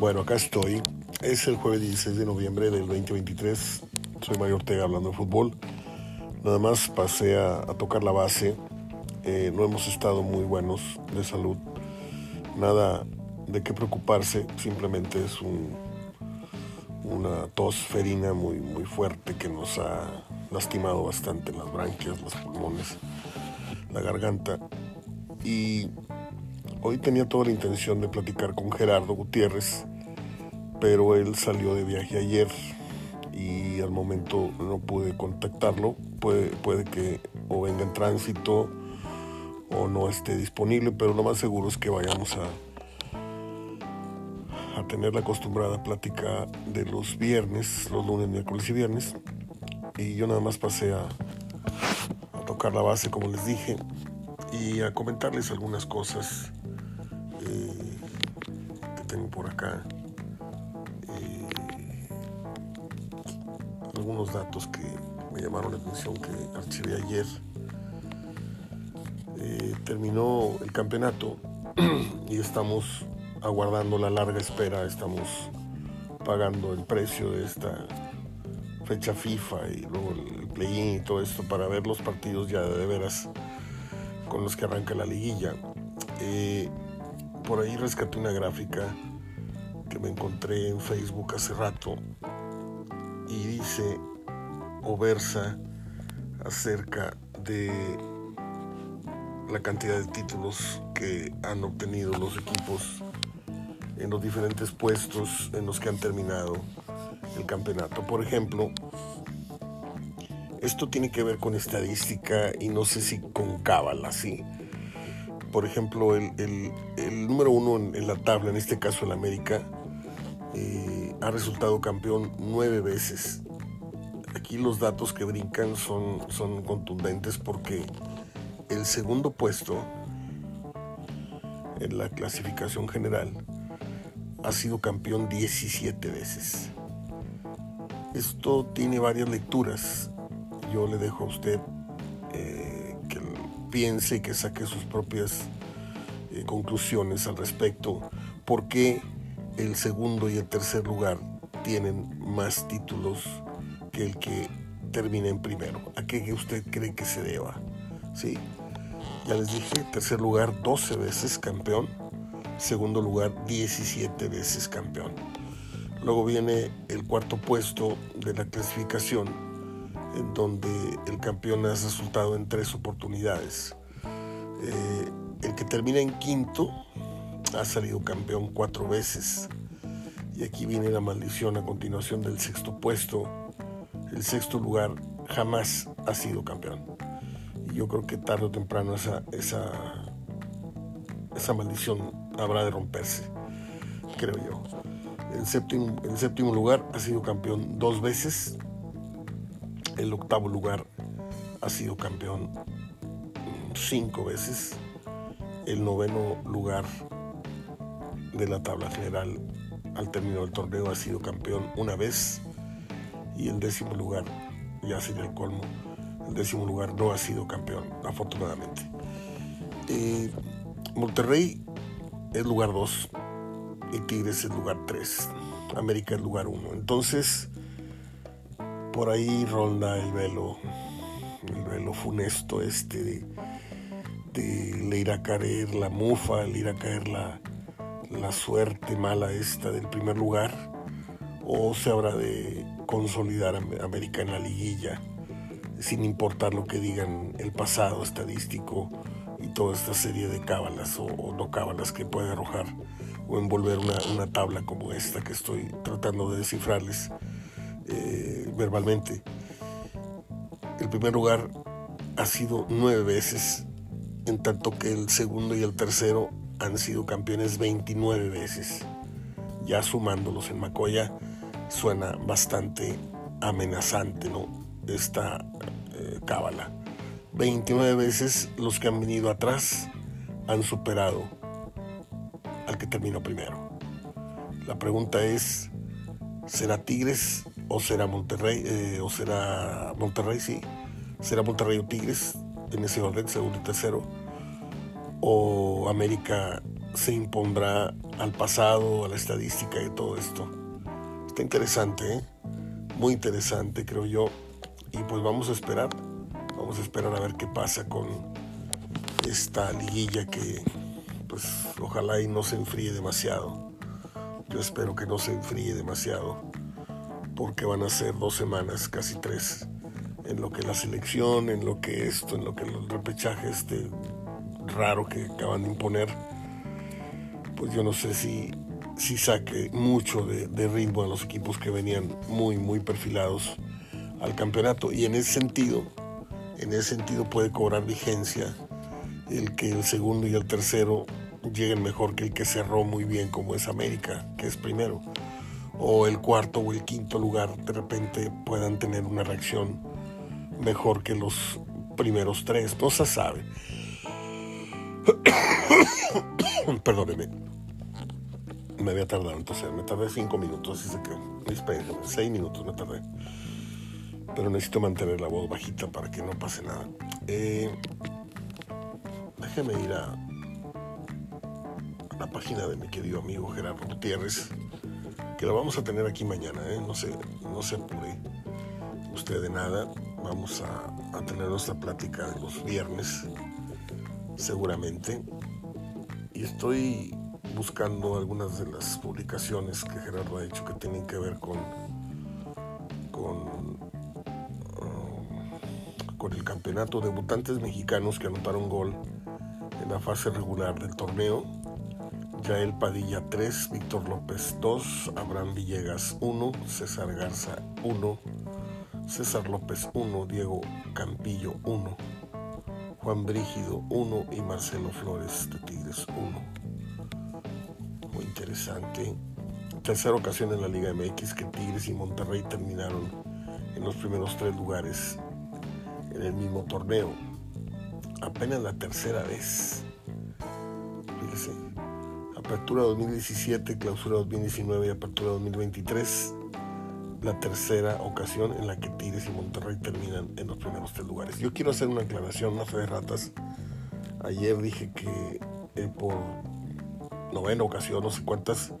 Bueno, acá estoy. Es el jueves 16 de noviembre del 2023. Soy Mario Ortega hablando de fútbol. Nada más pasé a, tocar la base. Eh, no hemos estado muy buenos de salud. Nada de qué preocuparse. Simplemente es un, una tos ferina muy, muy fuerte que nos ha lastimado bastante las branquias, los pulmones, la garganta. Y hoy tenía toda la intención de platicar con Gerardo Gutiérrez pero él salió de viaje ayer y al momento no pude contactarlo. Puede, que o venga en tránsito o no esté disponible, pero lo más seguro es que vayamos a, a tener la acostumbrada plática de los viernes, los lunes, miércoles y viernes. Y yo nada más pasé a, a tocar la base, como les dije, y a comentarles algunas cosas eh, que tengo por acá. Algunos datos que me llamaron la atención que archivé ayer. Eh, terminó el campeonato y estamos aguardando la larga espera, estamos pagando el precio de esta fecha FIFA y luego el play-in y todo esto para ver los partidos ya de veras con los que arranca la liguilla. Eh, por ahí rescaté una gráfica que me encontré en Facebook hace rato y dice o versa acerca de la cantidad de títulos que han obtenido los equipos en los diferentes puestos en los que han terminado el campeonato. Por ejemplo, esto tiene que ver con estadística y no sé si con cábala, sí. Por ejemplo, el, número uno en, la tabla, en este caso el América, eh, ha resultado campeón nueve veces. Aquí los datos que brincan son, son contundentes porque el segundo puesto en la clasificación general ha sido campeón 17 veces. Esto tiene varias lecturas. Yo le dejo a usted eh, que piense y que saque sus propias eh, conclusiones al respecto. ¿Por qué el segundo y el tercer lugar tienen más títulos que el que termina en primero. ¿A qué usted cree que se deba? Sí, ya les dije, tercer lugar 12 veces campeón, segundo lugar 17 veces campeón. Luego viene el cuarto puesto de la clasificación, en donde el campeón ha resultado en tres oportunidades. Eh, el que termina en quinto ha salido campeón cuatro veces. Y aquí viene la maldición a continuación del sexto puesto. El sexto lugar jamás ha sido campeón. Y yo creo que tarde o temprano esa, esa, esa maldición habrá de romperse, creo yo. El séptimo, el séptimo lugar ha sido campeón dos veces. El octavo lugar ha sido campeón cinco veces. El noveno lugar de la tabla general al término del torneo ha sido campeón una vez y el décimo lugar ya sería el colmo. El décimo lugar no ha sido campeón, afortunadamente. Eh, Monterrey es lugar 2 y Tigres es lugar 3. América es lugar 1. Entonces, por ahí ronda el velo, el velo funesto este de, de le ir a caer la mufa, le ir a caer la, la suerte mala esta del primer lugar o se habrá de consolidar a América en la liguilla sin importar lo que digan el pasado estadístico y toda esta serie de cábalas o, no cábalas que puede arrojar o envolver una, tabla como esta que estoy tratando de descifrarles eh, verbalmente. El primer lugar ha sido nueve veces, en tanto que el segundo y el tercero han sido campeones 29 veces. Ya sumándolos en Macoya, suena bastante amenazante, ¿no? Esta eh, cábala. 29 veces los que han venido atrás han superado al que terminó primero. La pregunta es, ¿será Tigres o será Monterrey? Eh, ¿O será Monterrey, sí? ¿Será Monterrey o Tigres en ese orden, segundo y tercero? O América se impondrá al pasado, a la estadística y todo esto. Está interesante, ¿eh? muy interesante creo yo. Y pues vamos a esperar, vamos a esperar a ver qué pasa con esta liguilla que pues ojalá y no se enfríe demasiado. Yo espero que no se enfríe demasiado porque van a ser dos semanas, casi tres, en lo que la selección, en lo que esto, en lo que el repechaje este raro que acaban de imponer, pues yo no sé si, si saque mucho de, de ritmo a los equipos que venían muy, muy perfilados al campeonato. Y en ese sentido, en ese sentido puede cobrar vigencia el que el segundo y el tercero lleguen mejor que el que cerró muy bien como es América, que es primero, o el cuarto o el quinto lugar de repente puedan tener una reacción mejor que los primeros tres, no se sabe. Perdóneme, me había tardado, entonces me tardé cinco minutos, así que, espérenme, seis minutos me tardé, pero necesito mantener la voz bajita para que no pase nada. Eh, déjeme ir a la página de mi querido amigo Gerardo Gutiérrez, que lo vamos a tener aquí mañana, ¿eh? no, se, no se apure usted de nada, vamos a, a tener nuestra plática los viernes, seguramente, y estoy buscando algunas de las publicaciones que Gerardo ha hecho que tienen que ver con, con, uh, con el campeonato. Debutantes mexicanos que anotaron gol en la fase regular del torneo. Yael Padilla 3, Víctor López 2, Abraham Villegas 1, César Garza 1, César López 1, Diego Campillo 1, Juan Brígido 1 y Marcelo Flores de Tigres 1. Muy interesante. Tercera ocasión en la Liga MX que Tigres y Monterrey terminaron en los primeros tres lugares en el mismo torneo. Apenas la tercera vez. Fíjese Apertura 2017, Clausura 2019 y Apertura 2023, la tercera ocasión en la que Tigres y Monterrey terminan en los primeros tres lugares. Yo quiero hacer una aclaración, una fe de ratas. Ayer dije que eh, por novena ocasión, no sé cuántas,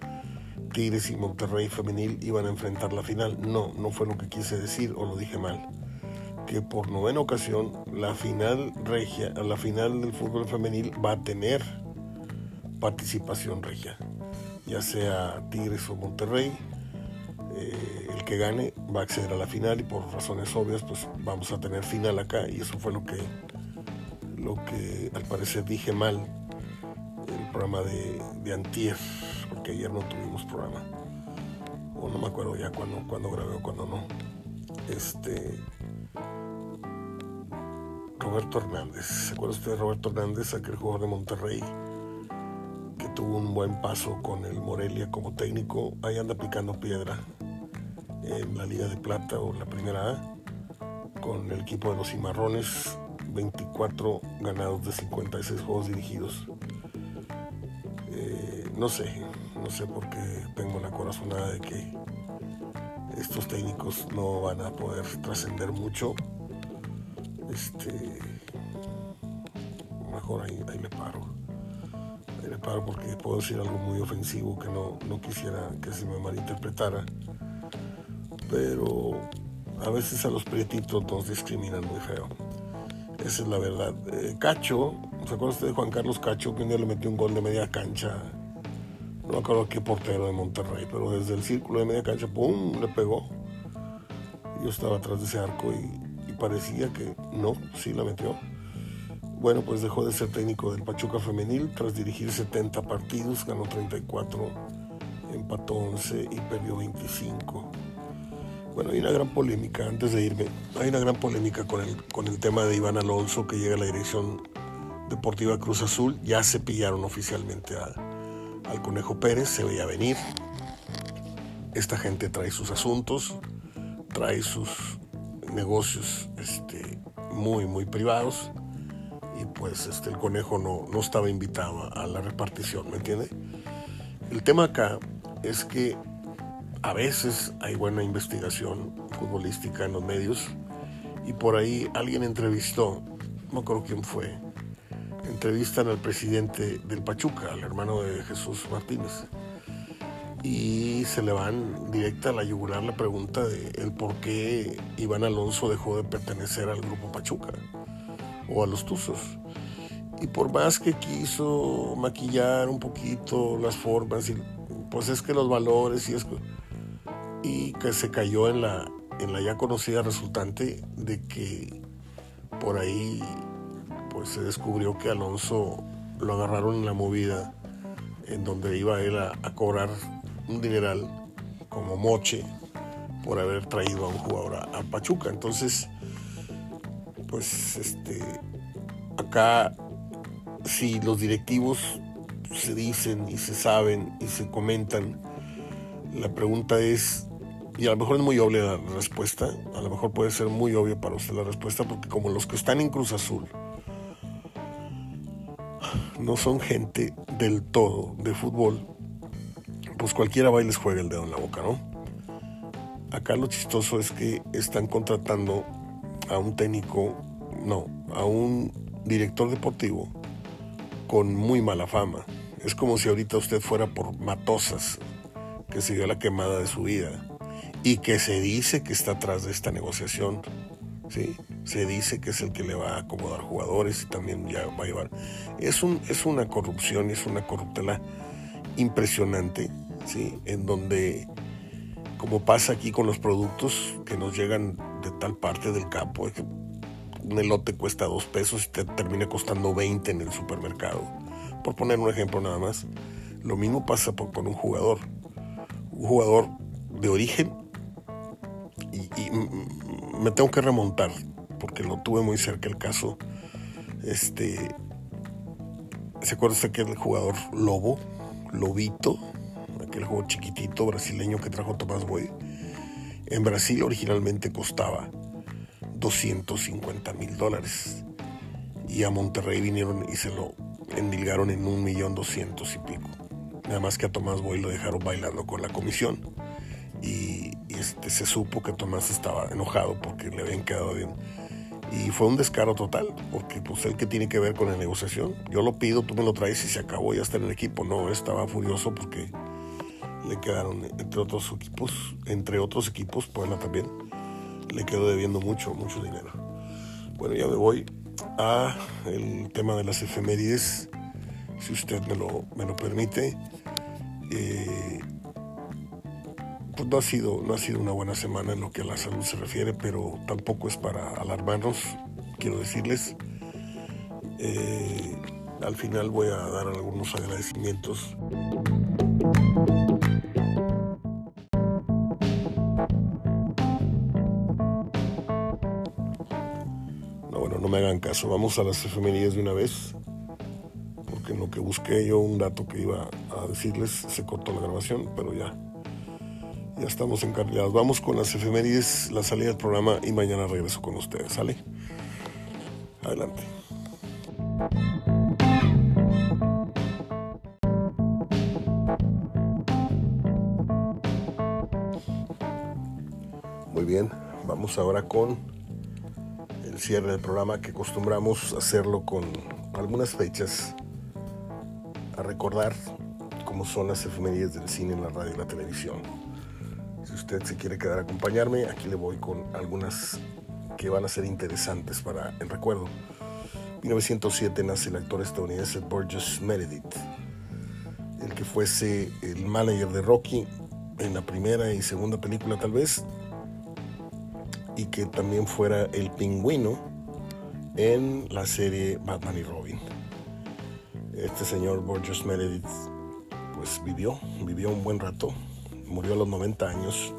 Tigres y Monterrey femenil iban a enfrentar la final. No, no fue lo que quise decir o lo dije mal. Que por novena ocasión la final regia, la final del fútbol femenil va a tener participación regia, ya sea Tigres o Monterrey. Eh, que gane va a acceder a la final y por razones obvias pues vamos a tener final acá. Y eso fue lo que lo que al parecer dije mal el programa de, de Antier porque ayer no tuvimos programa. O no me acuerdo ya cuando, cuando grabé o cuando no. Este Roberto Hernández. ¿se acuerda usted de Roberto Hernández aquel jugador de Monterrey tuvo un buen paso con el Morelia como técnico, ahí anda picando piedra en la Liga de Plata o la Primera A, con el equipo de los Cimarrones, 24 ganados de 56 juegos dirigidos. Eh, no sé, no sé por qué tengo la corazonada de que estos técnicos no van a poder trascender mucho. Este, mejor ahí, ahí me paro le paro porque puedo decir algo muy ofensivo que no, no quisiera que se me malinterpretara. Pero a veces a los prietitos nos discriminan muy feo. Esa es la verdad. Eh, Cacho, ¿se acuerda usted de Juan Carlos Cacho que un día le metió un gol de media cancha? No me acuerdo qué portero de Monterrey, pero desde el círculo de media cancha, ¡pum! le pegó. Yo estaba atrás de ese arco y, y parecía que no, sí la metió. Bueno, pues dejó de ser técnico del Pachuca Femenil tras dirigir 70 partidos, ganó 34, empató 11 y perdió 25. Bueno, hay una gran polémica, antes de irme, hay una gran polémica con el, con el tema de Iván Alonso que llega a la dirección deportiva Cruz Azul. Ya se pillaron oficialmente al Conejo Pérez, se veía venir. Esta gente trae sus asuntos, trae sus negocios este, muy, muy privados y pues este, el conejo no, no estaba invitado a la repartición, ¿me entiende? El tema acá es que a veces hay buena investigación futbolística en los medios y por ahí alguien entrevistó, no acuerdo quién fue, entrevistan al presidente del Pachuca, al hermano de Jesús Martínez. Y se le van directa a la yugular la pregunta de el por qué Iván Alonso dejó de pertenecer al grupo Pachuca o a los Tuzos. Y por más que quiso maquillar un poquito las formas, y, pues es que los valores y es y que se cayó en la, en la ya conocida resultante de que por ahí pues se descubrió que Alonso lo agarraron en la movida en donde iba él a, cobrar un dineral como moche por haber traído a un jugador a, Pachuca. Entonces, pues este acá si los directivos se dicen y se saben y se comentan, la pregunta es, y a lo mejor es muy obvia la respuesta, a lo mejor puede ser muy obvia para usted la respuesta, porque como los que están en Cruz Azul, no son gente del todo de fútbol, pues cualquiera va y les juega el dedo en la boca, ¿no? Acá lo chistoso es que están contratando a un técnico, no, a un director deportivo con muy mala fama. Es como si ahorita usted fuera por Matosas, que se dio la quemada de su vida, y que se dice que está atrás de esta negociación. ¿sí? se dice que es el que le va a acomodar jugadores y también ya va a llevar. Es, un, es una corrupción, es una corruptela impresionante, ¿sí? en donde, como pasa aquí con los productos que nos llegan de tal parte del campo, un elote cuesta dos pesos y te termina costando 20 en el supermercado, por poner un ejemplo nada más. Lo mismo pasa con un jugador, un jugador de origen y me tengo que remontar porque lo tuve muy cerca el caso. Este, ¿Se acuerda usted que el jugador Lobo, Lobito, aquel juego chiquitito brasileño que trajo Tomás Boy? En Brasil originalmente costaba 250 mil dólares. Y a Monterrey vinieron y se lo endilgaron en un millón doscientos y pico. Nada más que a Tomás Boy lo dejaron bailando con la comisión. Y, este, se supo que Tomás estaba enojado porque le habían quedado bien y fue un descaro total, porque pues el que tiene que ver con la negociación. Yo lo pido, tú me lo traes y se acabó, ya está en el equipo. No, estaba furioso porque le quedaron, entre otros equipos, entre otros equipos, Puebla también, le quedó debiendo mucho, mucho dinero. Bueno, ya me voy a el tema de las efemérides, si usted me lo, me lo permite. Eh, pues no ha sido, no ha sido una buena semana en lo que a la salud se refiere, pero tampoco es para alarmarnos, quiero decirles. Eh, al final voy a dar algunos agradecimientos. No, bueno, no me hagan caso. Vamos a las efemérides de una vez. Porque en lo que busqué yo un dato que iba a decirles, se cortó la grabación, pero ya ya estamos encargados. Vamos con las efemérides, la salida del programa y mañana regreso con ustedes. ¿Sale? Adelante. Muy bien, vamos ahora con el cierre del programa que acostumbramos hacerlo con algunas fechas a recordar cómo son las efemérides del cine la radio y la televisión. Usted se quiere quedar a acompañarme, aquí le voy con algunas que van a ser interesantes para el recuerdo. 1907 nace el actor estadounidense Burgess Meredith, el que fuese el manager de Rocky en la primera y segunda película tal vez, y que también fuera el pingüino en la serie Batman y Robin. Este señor Burgess Meredith pues vivió, vivió un buen rato, murió a los 90 años,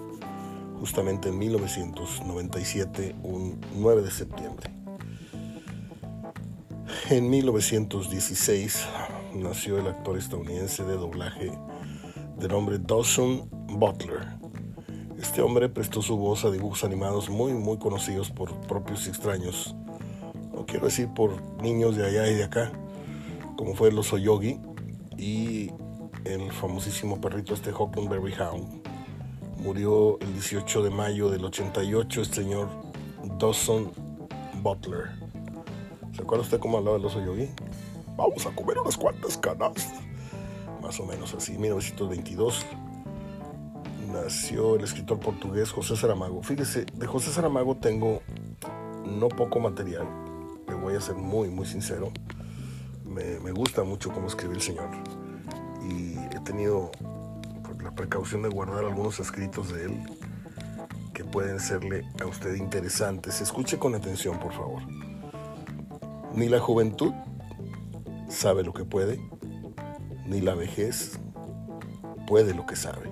justamente en 1997, un 9 de septiembre. En 1916 nació el actor estadounidense de doblaje de nombre Dawson Butler. Este hombre prestó su voz a dibujos animados muy muy conocidos por propios extraños, no quiero decir por niños de allá y de acá, como fue Los Oyogi y el famosísimo perrito este Huckleberry Hound. Murió el 18 de mayo del 88 el señor Dawson Butler. ¿Se acuerda usted cómo hablaba el oso yogi? vamos a comer unas cuantas canas. Más o menos así, 1922 nació el escritor portugués José Saramago. Fíjese, de José Saramago tengo no poco material, le voy a ser muy, muy sincero. Me, me gusta mucho cómo escribe el señor y he tenido la precaución de guardar algunos escritos de él que pueden serle a usted interesantes. Escuche con atención, por favor. Ni la juventud sabe lo que puede, ni la vejez puede lo que sabe.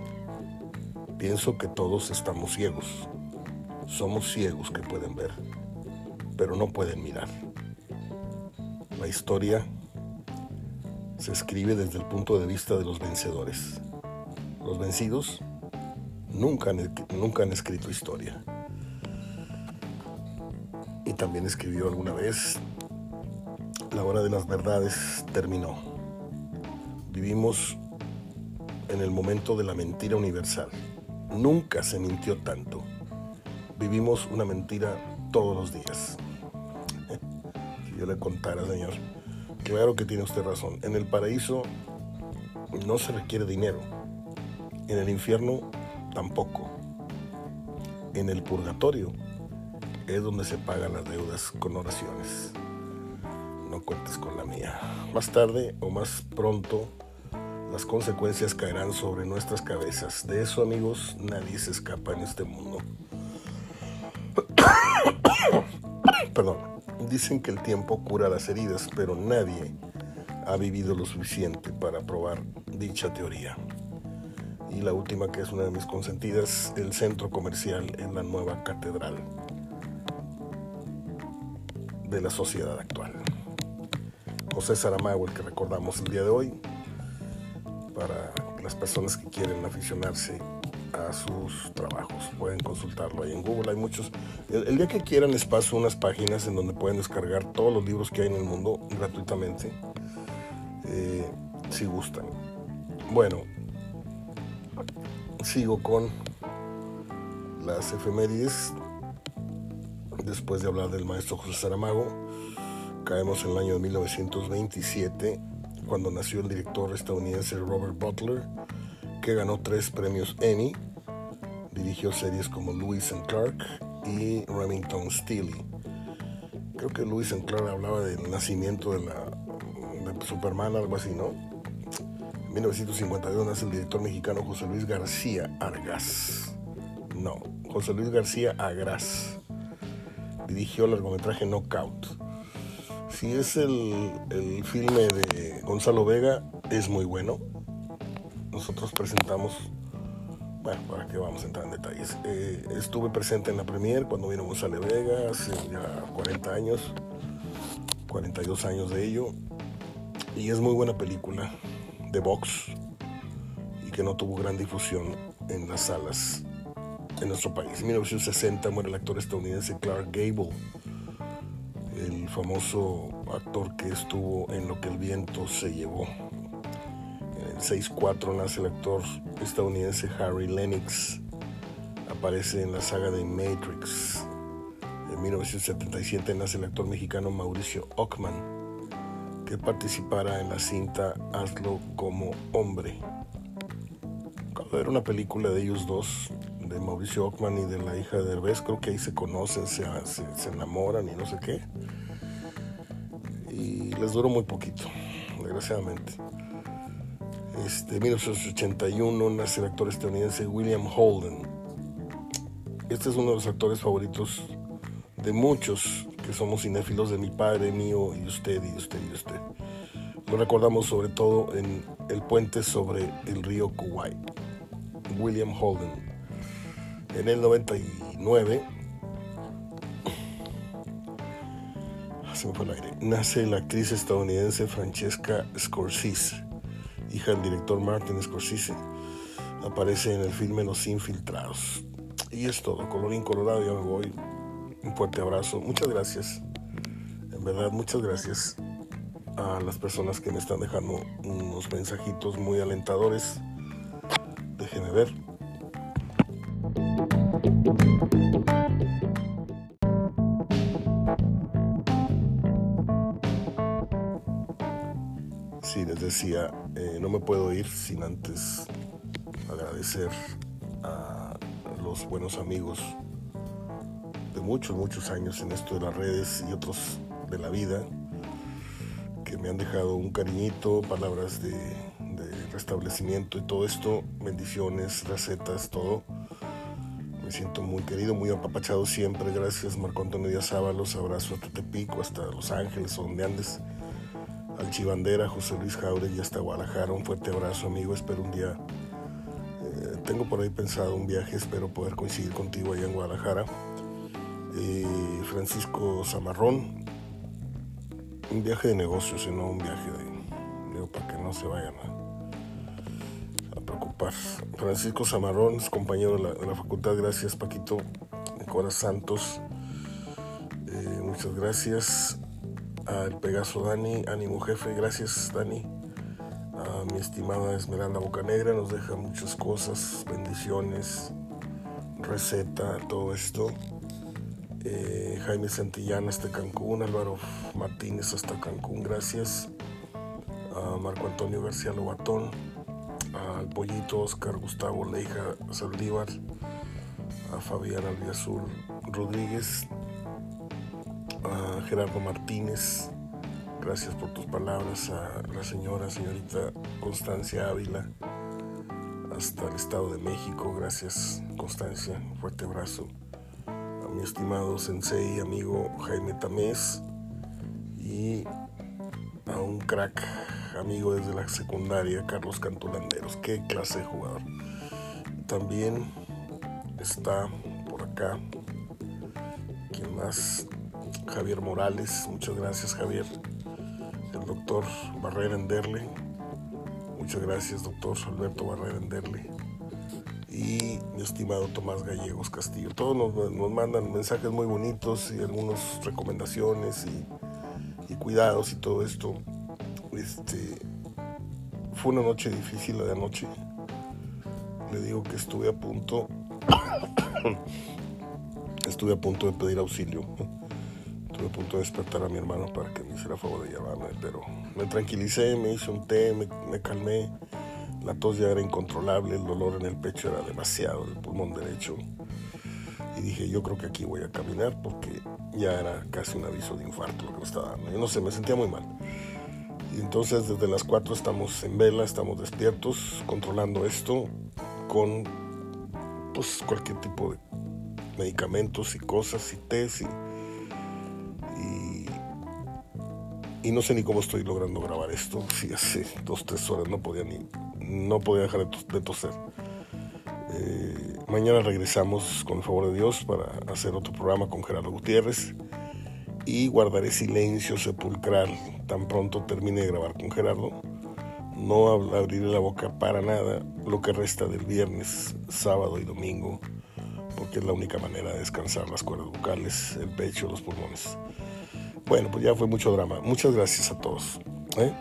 Pienso que todos estamos ciegos. Somos ciegos que pueden ver, pero no pueden mirar. La historia se escribe desde el punto de vista de los vencedores. Los vencidos nunca han, nunca han escrito historia. Y también escribió alguna vez, la hora de las verdades terminó. Vivimos en el momento de la mentira universal. Nunca se mintió tanto. Vivimos una mentira todos los días. si yo le contara, señor, claro que tiene usted razón. En el paraíso no se requiere dinero. En el infierno tampoco. En el purgatorio es donde se pagan las deudas con oraciones. No cuentes con la mía. Más tarde o más pronto las consecuencias caerán sobre nuestras cabezas. De eso, amigos, nadie se escapa en este mundo. Perdón. Dicen que el tiempo cura las heridas, pero nadie ha vivido lo suficiente para probar dicha teoría. Y la última, que es una de mis consentidas, el centro comercial en la nueva catedral de la sociedad actual. José Saramago, el que recordamos el día de hoy, para las personas que quieren aficionarse a sus trabajos. Pueden consultarlo ahí en Google. Hay muchos. El, día que quieran les paso unas páginas en donde pueden descargar todos los libros que hay en el mundo gratuitamente, eh, si gustan. Bueno, sigo con las efemérides. Después de hablar del maestro José Saramago, caemos en el año de 1927 cuando nació el director estadounidense Robert Butler, que ganó tres premios Emmy. Dirigió series como Lewis and Clark y Remington Steele. Creo que Lewis and Clark hablaba del nacimiento de, la, de Superman, algo así, ¿no? En 1952 nace el director mexicano José Luis García Argas. No, José Luis García Agras. Dirigió el largometraje Knockout si es el, filme de Gonzalo Vega, es muy bueno. Nosotros presentamos, bueno, para que vamos a entrar en detalles. Eh, estuve presente en la premier cuando vino Gonzalo Vega, hace ya 40 años, 42 años de ello. Y es muy buena película de box y que no tuvo gran difusión en las salas en nuestro país. En 1960 muere el actor estadounidense Clark Gable el famoso actor que estuvo en Lo que el viento se llevó. En el 6-4 nace el actor estadounidense Harry Lennox. Aparece en la saga de Matrix. En 1977 nace el actor mexicano Mauricio Ockman, que participará en la cinta Hazlo como hombre. Cuando era una película de ellos dos, de Mauricio Ockman y de la hija de Derbez, creo que ahí se conocen, se, se, enamoran y no sé qué. Y les duró muy poquito, desgraciadamente. Este, en 1981 nace el actor estadounidense William Holden. Este es uno de los actores favoritos de muchos somos cinéfilos, de mi padre, mío y usted y usted y usted. Lo recordamos sobre todo en El puente sobre el río Kuwait. William Holden. En el 99 se me fue el aire. Nace la actriz estadounidense Francesca Scorsese, hija del director Martin Scorsese. Aparece en el filme Los Infiltrados. Y es todo, colorín colorado, ya me voy. Un fuerte abrazo. Muchas gracias. En verdad, muchas gracias a las personas que me están dejando unos mensajitos muy alentadores. Déjenme ver. Sí, les decía, eh, no me puedo ir sin antes agradecer a los buenos amigos de muchos, muchos años en esto de las redes y otros de la vida que me han dejado un cariñito, palabras de, restablecimiento y todo esto, bendiciones, recetas, todo. Me siento muy querido, muy apapachado siempre. Gracias Marco Antonio Díaz Ábalos, abrazo a Tetepico, hasta Los Ángeles o donde andes. Al Chivandera, José Luis Jauregui hasta Guadalajara. Un fuerte abrazo amigo, espero un día... Eh, tengo por ahí pensado un viaje, espero poder coincidir contigo allá en Guadalajara. Francisco Zamarrón, un viaje de negocios y no un viaje de, digo, para que no se vayan a, preocupar. Francisco Zamarrón es compañero de la, facultad, gracias Paquito, Cora Santos, eh, muchas gracias al Pegaso Dani, ánimo jefe, gracias Dani, a mi estimada Esmeralda Bocanegra, nos deja muchas cosas, bendiciones, receta, todo esto. Eh, Jaime Santillán hasta Cancún, Álvaro Martínez hasta Cancún, gracias. A Marco Antonio García Lobatón, al Pollito Oscar Gustavo Leija Saldívar, a Fabián Albiazul Rodríguez, a Gerardo Martínez, gracias por tus palabras, a la señora, señorita Constancia Ávila, hasta el Estado de México, gracias Constancia, fuerte abrazo mi estimado sensei, amigo Jaime Tamés y a un crack amigo desde la secundaria, Carlos Cantulanderos. Qué clase de jugador. También está por acá, ¿quién más? Javier Morales, muchas gracias Javier. El doctor Barrera Enderle, muchas gracias doctor Alberto Barrera Enderle y mi estimado Tomás Gallegos Castillo. Todos nos, mandan mensajes muy bonitos y algunas recomendaciones y, cuidados y todo esto. Este, fue una noche difícil la de anoche. Le digo que estuve a punto, estuve a punto de pedir auxilio. Estuve a punto de despertar a mi hermano para que me hiciera favor de llevarme, pero me tranquilicé, me hice un té, me calmé la tos ya era incontrolable, el dolor en el pecho era demasiado, el pulmón derecho. Y dije, yo creo que aquí voy a caminar porque ya era casi un aviso de infarto lo que me estaba dando. Yo no sé, me sentía muy mal. Y entonces desde las 4 estamos en vela, estamos despiertos, controlando esto con pues, cualquier tipo de medicamentos y cosas y test y y no sé ni cómo estoy logrando grabar esto. Si hace dos, tres horas no podía ni, no podía dejar de, toser. Eh, mañana regresamos con el favor de Dios para hacer otro programa con Gerardo Gutiérrez y guardaré silencio sepulcral tan pronto termine de grabar con Gerardo. No abriré la boca para nada lo que resta del viernes, sábado y domingo, porque es la única manera de descansar las cuerdas vocales, el pecho, los pulmones. Bueno, pues ya fue mucho drama. Muchas gracias a todos. ¿eh?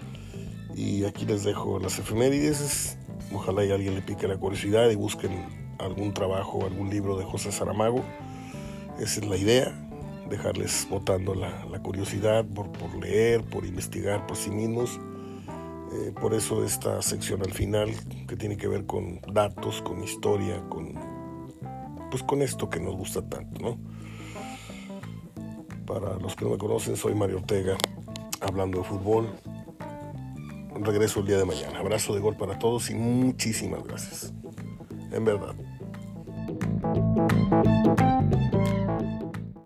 Y aquí les dejo las efemérides. Ojalá y alguien le pique la curiosidad y busquen algún trabajo, algún libro de José Saramago. Esa es la idea, dejarles botando la, curiosidad por, leer, por investigar por sí mismos. Eh, por eso esta sección al final, que tiene que ver con datos, con historia, con, pues con esto que nos gusta tanto, ¿no? Para los que no me conocen, soy Mario Ortega, hablando de fútbol regreso el día de mañana. Abrazo de gol para todos y muchísimas gracias. En verdad.